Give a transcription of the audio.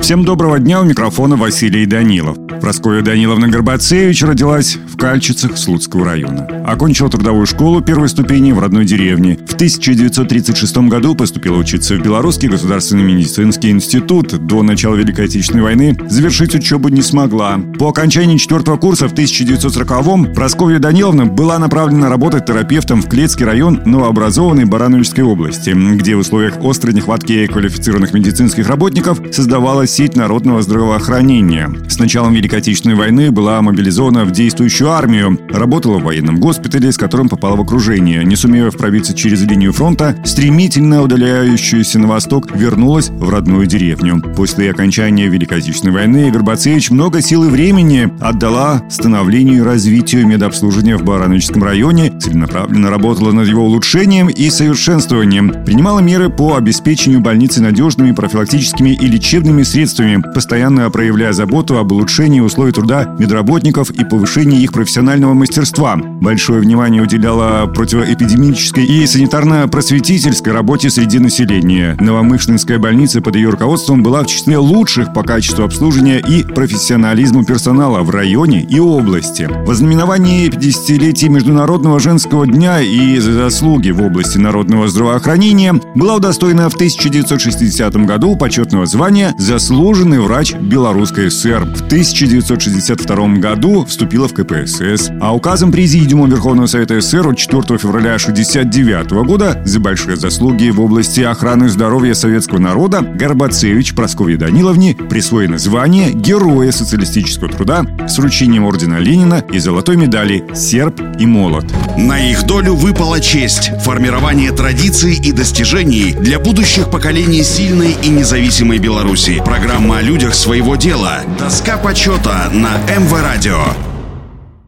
Всем доброго дня, у микрофона Василий Данилов. Прасковья Даниловна Горбацевич родилась в Кальчицах Слуцкого района. Окончила трудовую школу первой ступени в родной деревне. В 1936 году поступила учиться в Белорусский государственный медицинский институт. До начала Великой Отечественной войны завершить учебу не смогла. По окончании четвертого курса в 1940-м Прасковья Даниловна была направлена работать терапевтом в Клецкий район новообразованной Барановичской области, где в условиях острой нехватки квалифицированных медицинских работников создавалась сеть народного здравоохранения. С началом Великой Отечественной войны была мобилизована в действующую армию, работала в военном госпитале, с которым попала в окружение. Не сумев пробиться через линию фронта, стремительно удаляющуюся на восток, вернулась в родную деревню. После окончания Великой Отечественной войны Горбацевич много сил и времени отдала становлению и развитию медобслуживания в Барановичском районе, целенаправленно работала над его улучшением и совершенствованием, принимала меры по обеспечению больницы надежными профилактическими и лечебными средствами средствами, постоянно проявляя заботу об улучшении условий труда медработников и повышении их профессионального мастерства. Большое внимание уделяла противоэпидемической и санитарно-просветительской работе среди населения. Новомышленская больница под ее руководством была в числе лучших по качеству обслуживания и профессионализму персонала в районе и области. В ознаменовании 50-летия Международного женского дня и за заслуги в области народного здравоохранения была удостоена в 1960 году почетного звания за заслуженный врач Белорусской ССР. В 1962 году вступила в КПСС, а указом Президиума Верховного Совета СССР от 4 февраля 1969 года за большие заслуги в области охраны здоровья советского народа Горбацевич Прасковье Даниловне присвоено звание Героя социалистического труда с вручением ордена Ленина и золотой медали «Серб и молот». На их долю выпала честь – формирование традиций и достижений для будущих поколений сильной и независимой Беларуси. Программа о людях своего дела. Доска почета на МВ Радио.